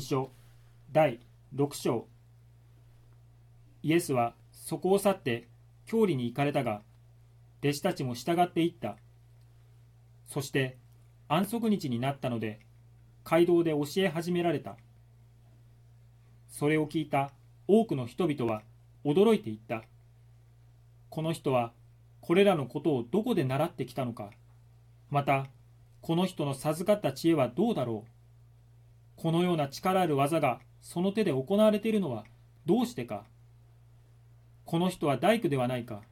書第6章。イエスはそこを去って郷里に行かれたが弟子たちも従っていった。そして安息日になったので街道で教え始められた。それを聞いた多くの人々は驚いていった。この人はこれらのことをどこで習ってきたのか。またこの人の授かった知恵はどうだろう。このような力ある技がその手で行われているのはどうしてか。この人は大工ではないか。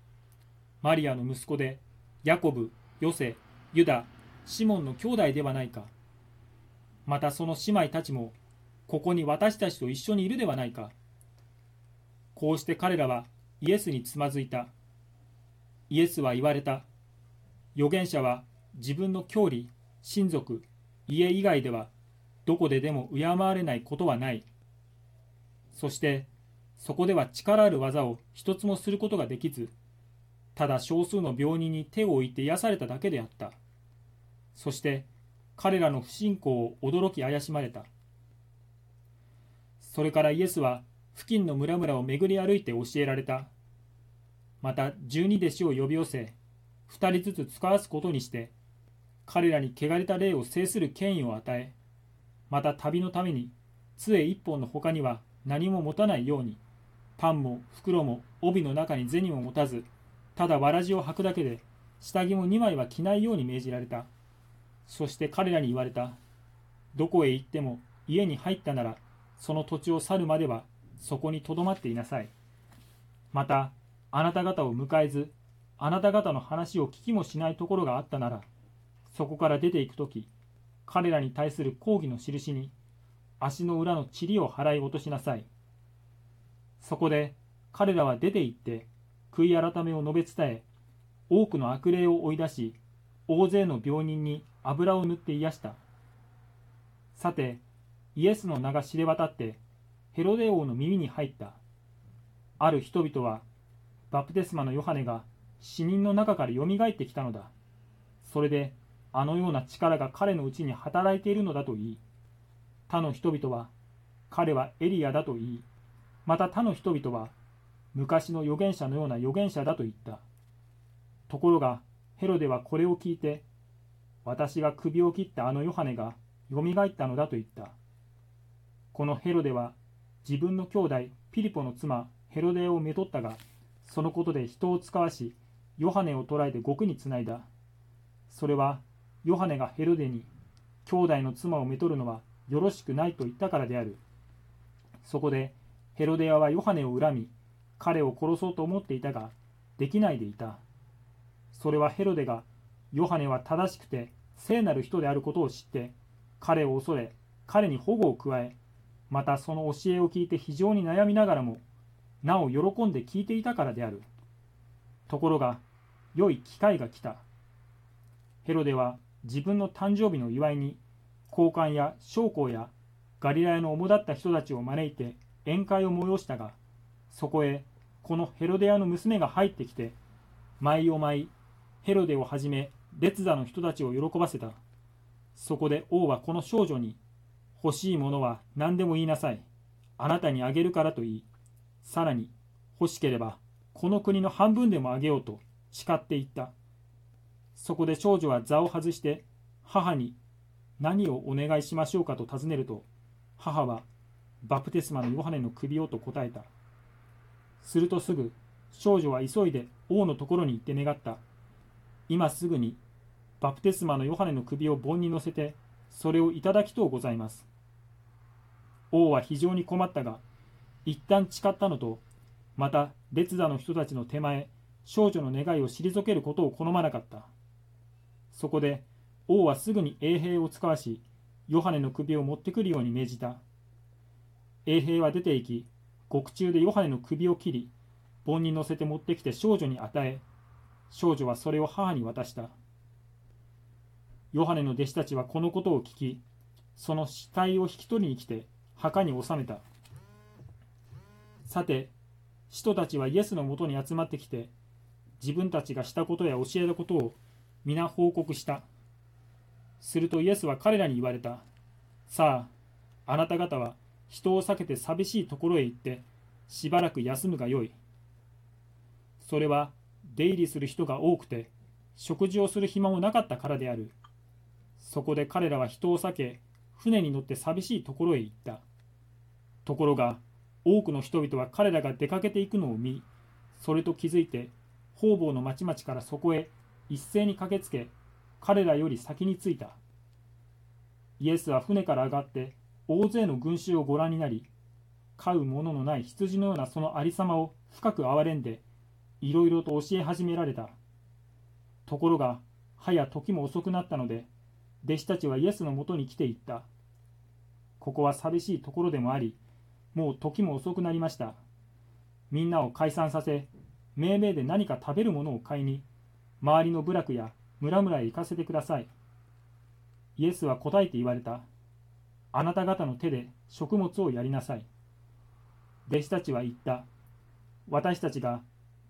マリアの息子でヤコブ、ヨセ、ユダ、シモンの兄弟ではないか。またその姉妹たちもここに私たちと一緒にいるではないか。こうして彼らはイエスにつまずいた。イエスは言われた。預言者は自分の郷里親族家以外ではどこででも敬われないことはない。そしてそこでは力ある技を一つもすることができずただ少数の病人に手を置いて癒されただけであった。そして彼らの不信仰を驚き怪しまれた。それからイエスは付近の村々を巡り歩いて教えられた。また十二弟子を呼び寄せ二人ずつ使わすことにして彼らに汚れた霊を制する権威を与えまた旅のために杖一本の他には何も持たないようにパンも袋も帯の中に銭も持たずただわらじを履くだけで下着も2枚は着ないように命じられた。そして彼らに言われた。どこへ行っても家に入ったならその土地を去るまではそこにとどまっていなさい。またあなた方を迎えずあなた方の話を聞きもしないところがあったならそこから出ていく時彼らに対する抗議の印に足の裏の塵を払い落としなさい。そこで彼らは出て行って悔い改めを述べ伝え多くの悪霊を追い出し大勢の病人に油を塗って癒した。さてイエスの名が知れ渡ってヘロデ王の耳に入った。ある人々はバプテスマのヨハネが死人の中からよみがえってきたのだ。それであのような力が彼のうちに働いているのだと言い。他の人々は彼はエリアだと言い。また他の人々は昔の預言者のような預言者だと言った。ところがヘロデはこれを聞いて私が首を切ったあのヨハネがよみがえったのだと言った。このヘロデは自分の兄弟ピリポの妻ヘロデをめとったがそのことで人を使わしヨハネを捕らえて獄につないだ。それはヨハネがヘロデに兄弟の妻をめとるのはよろしくないと言ったからである。そこでヘロデアはヨハネを恨み彼を殺そうと思っていたができないでいた。それはヘロデがヨハネは正しくて聖なる人であることを知って彼を恐れ彼に保護を加えまたその教えを聞いて非常に悩みながらもなお喜んで聞いていたからである。ところが良い機会が来た。ヘロデは自分の誕生日の祝いに高官や将校やガリラヤの主だった人たちを招いて宴会を催したがそこへこのヘロデアの娘が入ってきて舞を舞いヘロデをはじめ列座の人たちを喜ばせた。そこで王はこの少女に欲しいものは何でも言いなさい。あなたにあげるからと言いさらに欲しければこの国の半分でもあげようと誓っていった。そこで少女は座を外して母に何をお願いしましょうかと尋ねると母はバプテスマのヨハネの首をと答えた。するとすぐ少女は急いで王のところに行って願った。今すぐにバプテスマのヨハネの首を盆に乗せてそれをいただきとうございます。王は非常に困ったが一旦誓ったのとまた列座の人たちの手前少女の願いを退けることを好まなかった。そこで王はすぐに衛兵を使わしヨハネの首を持ってくるように命じた。衛兵は出て行き獄中でヨハネの首を切り盆に乗せて持ってきて少女に与え少女はそれを母に渡した。ヨハネの弟子たちはこのことを聞きその死体を引き取りに来て墓に納めた。さて使徒たちはイエスのもとに集まってきて自分たちがしたことや教えたことを皆報告した。するとイエスは彼らに言われた。さあ、あなた方は人を避けて寂しいところへ行ってしばらく休むがよい。それは出入りする人が多くて食事をする暇もなかったからである。そこで彼らは人を避け船に乗って寂しいところへ行った。ところが多くの人々は彼らが出かけていくのを見、それと気づいて方々の町々からそこへ一斉に駆けつけ彼らより先に着いた。イエスは船から上がって大勢の群衆をご覧になり、飼うもののない羊のようなそのありさまを深く憐れんで、いろいろと教え始められた。ところが、はや時も遅くなったので、弟子たちはイエスのもとに来ていった。ここは寂しいところでもあり、もう時も遅くなりました。みんなを解散させ、命名で何か食べるものを買いに、周りの部落や村々へ行かせてください。イエスは答えて言われた。あなた方の手で食物をやりなさい。弟子たちは言った。私たちが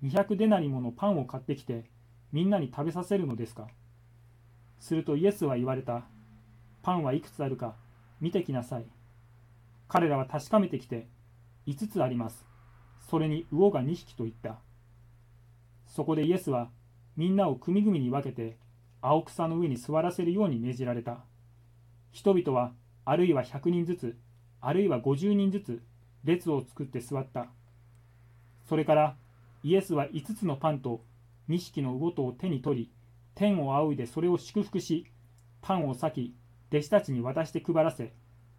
200デナリものパンを買ってきて、みんなに食べさせるのですかするとイエスは言われた。パンはいくつあるか見てきなさい。彼らは確かめてきて、5つあります。それに魚が2匹と言った。そこでイエスはみんなを組々に分けて青草の上に座らせるように命じられた。人々は、あるいは100人ずつ、あるいは50人ずつ、列を作って座った。それから、イエスは5つのパンと2匹の魚とを手に取り、天を仰いでそれを祝福し、パンを裂き、弟子たちに渡して配らせ、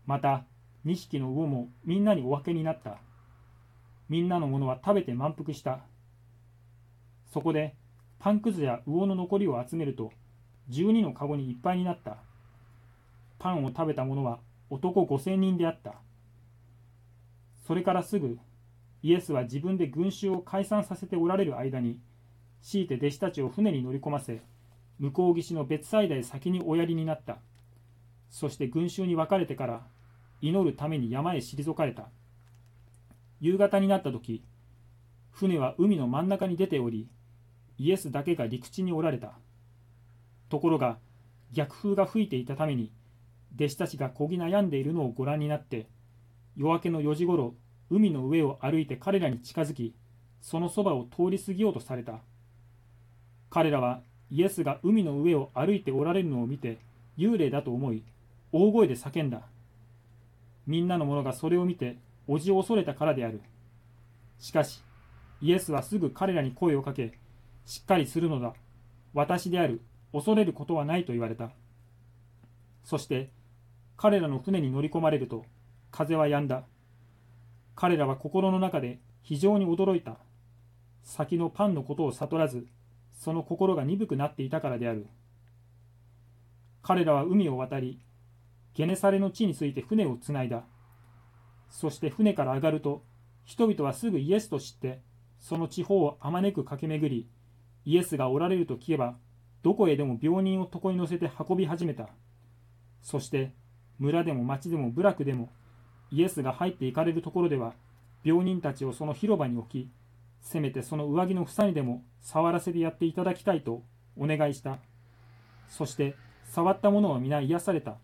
また2匹の魚もみんなにお分けになった。みんなのものは食べて満腹した。そこで、パンくずや魚の残りを集めると、12の籠にいっぱいになった。パンを食べた者は男5000人であった。それからすぐ、イエスは自分で群衆を解散させておられる間に、強いて弟子たちを船に乗り込ませ、向こう岸の別祭台先におやりになった。そして群衆に分かれてから、祈るために山へ退かれた。夕方になった時、船は海の真ん中に出ており、イエスだけが陸地におられた。ところが逆風が吹いていたために弟子たちがこぎ悩んでいるのをご覧になって夜明けの4時ごろ海の上を歩いて彼らに近づきそのそばを通り過ぎようとされた。彼らはイエスが海の上を歩いておられるのを見て幽霊だと思い大声で叫んだ。みんなの者がそれを見ておじを恐れたからである。しかしイエスはすぐ彼らに声をかけしっかりするのだ私である恐れることはないと言われた。そして彼らの船に乗り込まれると風は止んだ。彼らは心の中で非常に驚いた。先のパンのことを悟らず、その心が鈍くなっていたからである。彼らは海を渡り、ゲネサレの地について船をつないだ。そして船から上がると、人々はすぐイエスと知って、その地方をあまねく駆け巡り、イエスがおられると聞けば、どこへでも病人を床に乗せて運び始めた。そして村でも町でも部落でもイエスが入っていかれるところでは病人たちをその広場に置きせめてその上着の房にでも触らせてやっていただきたいとお願いしたそして触った者は皆癒された